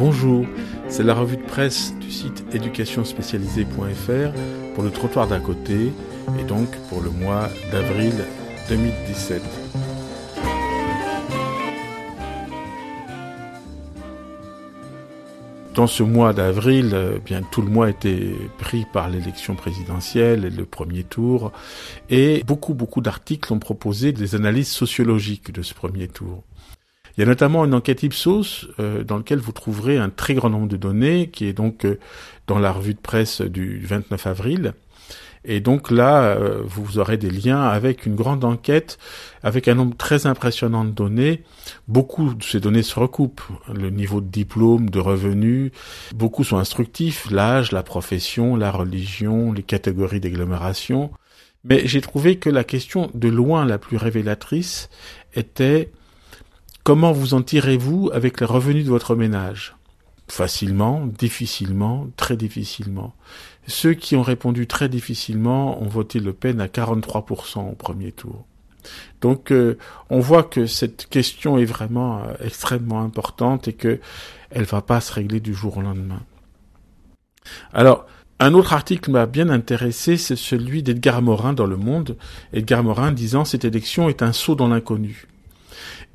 Bonjour, c'est la revue de presse du site éducationspécialisée.fr pour le trottoir d'à côté et donc pour le mois d'avril 2017. Dans ce mois d'avril, eh bien tout le mois était pris par l'élection présidentielle et le premier tour, et beaucoup beaucoup d'articles ont proposé des analyses sociologiques de ce premier tour. Il y a notamment une enquête Ipsos euh, dans laquelle vous trouverez un très grand nombre de données, qui est donc euh, dans la revue de presse du 29 avril. Et donc là, euh, vous aurez des liens avec une grande enquête, avec un nombre très impressionnant de données. Beaucoup de ces données se recoupent. Le niveau de diplôme, de revenus, beaucoup sont instructifs. L'âge, la profession, la religion, les catégories d'agglomération. Mais j'ai trouvé que la question de loin la plus révélatrice était Comment vous en tirez-vous avec les revenus de votre ménage? Facilement, difficilement, très difficilement. Ceux qui ont répondu très difficilement ont voté Le Pen à 43% au premier tour. Donc euh, on voit que cette question est vraiment euh, extrêmement importante et que elle va pas se régler du jour au lendemain. Alors, un autre article m'a bien intéressé, c'est celui d'Edgar Morin dans Le Monde. Edgar Morin disant cette élection est un saut dans l'inconnu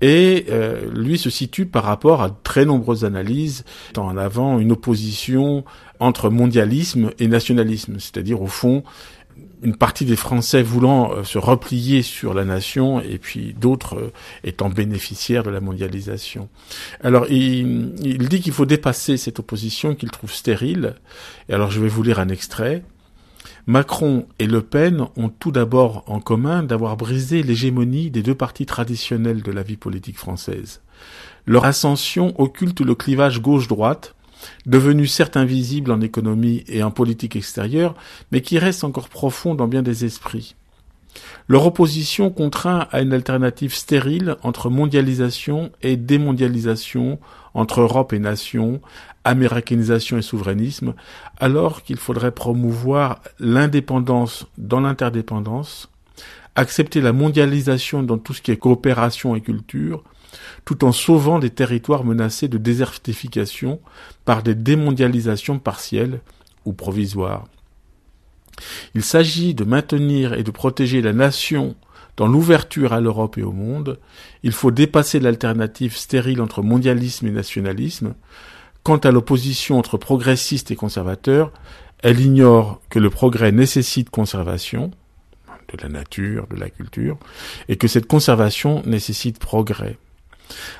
et euh, lui se situe par rapport à très nombreuses analyses, mettant en avant une opposition entre mondialisme et nationalisme, c'est-à-dire au fond une partie des Français voulant euh, se replier sur la nation et puis d'autres euh, étant bénéficiaires de la mondialisation. Alors il, il dit qu'il faut dépasser cette opposition qu'il trouve stérile. Et alors je vais vous lire un extrait. Macron et Le Pen ont tout d'abord en commun d'avoir brisé l'hégémonie des deux partis traditionnels de la vie politique française. Leur ascension occulte le clivage gauche-droite, devenu certes invisible en économie et en politique extérieure, mais qui reste encore profond dans bien des esprits. Leur opposition contraint à une alternative stérile entre mondialisation et démondialisation, entre Europe et nation, américanisation et souverainisme, alors qu'il faudrait promouvoir l'indépendance dans l'interdépendance, accepter la mondialisation dans tout ce qui est coopération et culture, tout en sauvant des territoires menacés de désertification par des démondialisations partielles ou provisoires. Il s'agit de maintenir et de protéger la nation dans l'ouverture à l'Europe et au monde. Il faut dépasser l'alternative stérile entre mondialisme et nationalisme. Quant à l'opposition entre progressistes et conservateurs, elle ignore que le progrès nécessite conservation de la nature, de la culture, et que cette conservation nécessite progrès.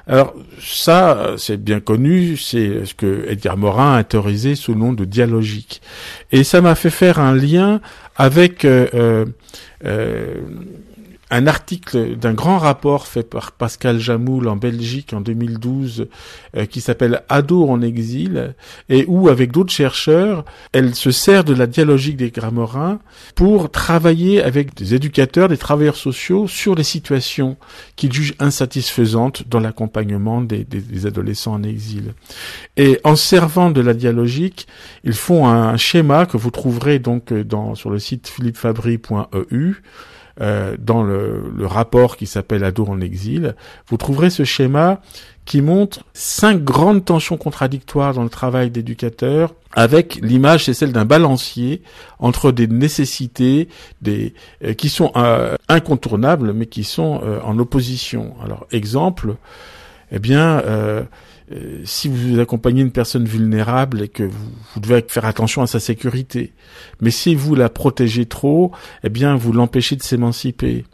Alors ça, c'est bien connu, c'est ce que Edgar Morin a autorisé sous le nom de dialogique. Et ça m'a fait faire un lien avec euh, euh, euh un article d'un grand rapport fait par Pascal Jamoul en Belgique en 2012 euh, qui s'appelle Ado en exil et où avec d'autres chercheurs elle se sert de la dialogique des grammorins pour travailler avec des éducateurs, des travailleurs sociaux sur les situations qu'ils jugent insatisfaisantes dans l'accompagnement des, des, adolescents en exil. Et en servant de la dialogique, ils font un schéma que vous trouverez donc dans, sur le site philippefabry.eu euh, dans le, le, rapport qui s'appelle Ado en exil, vous trouverez ce schéma qui montre cinq grandes tensions contradictoires dans le travail d'éducateur, avec l'image, c'est celle d'un balancier entre des nécessités des, euh, qui sont euh, incontournables, mais qui sont en opposition. Alors, exemple, eh bien, euh, si vous accompagnez une personne vulnérable et que vous, devez faire attention à sa sécurité, mais si vous la protégez trop, eh bien vous l'empêchez de s'émanciper.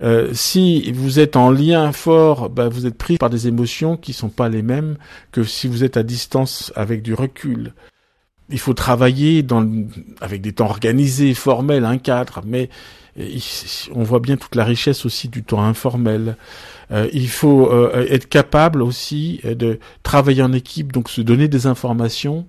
Euh, si vous êtes en lien fort, bah, vous êtes pris par des émotions qui sont pas les mêmes que si vous êtes à distance avec du recul. Il faut travailler dans, avec des temps organisés, formels, un cadre, mais on voit bien toute la richesse aussi du temps informel. Euh, il faut euh, être capable aussi euh, de travailler en équipe, donc se donner des informations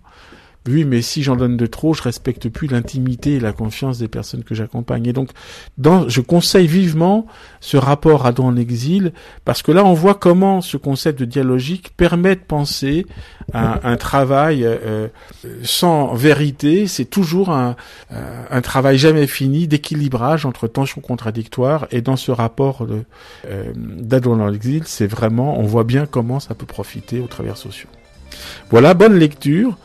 oui, mais si j'en donne de trop, je respecte plus l'intimité et la confiance des personnes que j'accompagne. Et donc, dans, je conseille vivement ce rapport à en exil, parce que là, on voit comment ce concept de dialogique permet de penser à un travail euh, sans vérité. C'est toujours un, euh, un travail jamais fini d'équilibrage entre tensions contradictoires. Et dans ce rapport de, euh, d'adon en exil, c'est vraiment, on voit bien comment ça peut profiter aux travailleurs sociaux. Voilà, bonne lecture.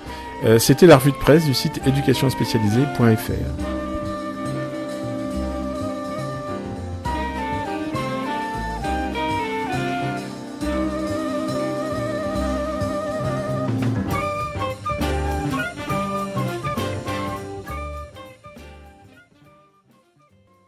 Euh, c'était la revue de presse du site éducationspécialisée.fr.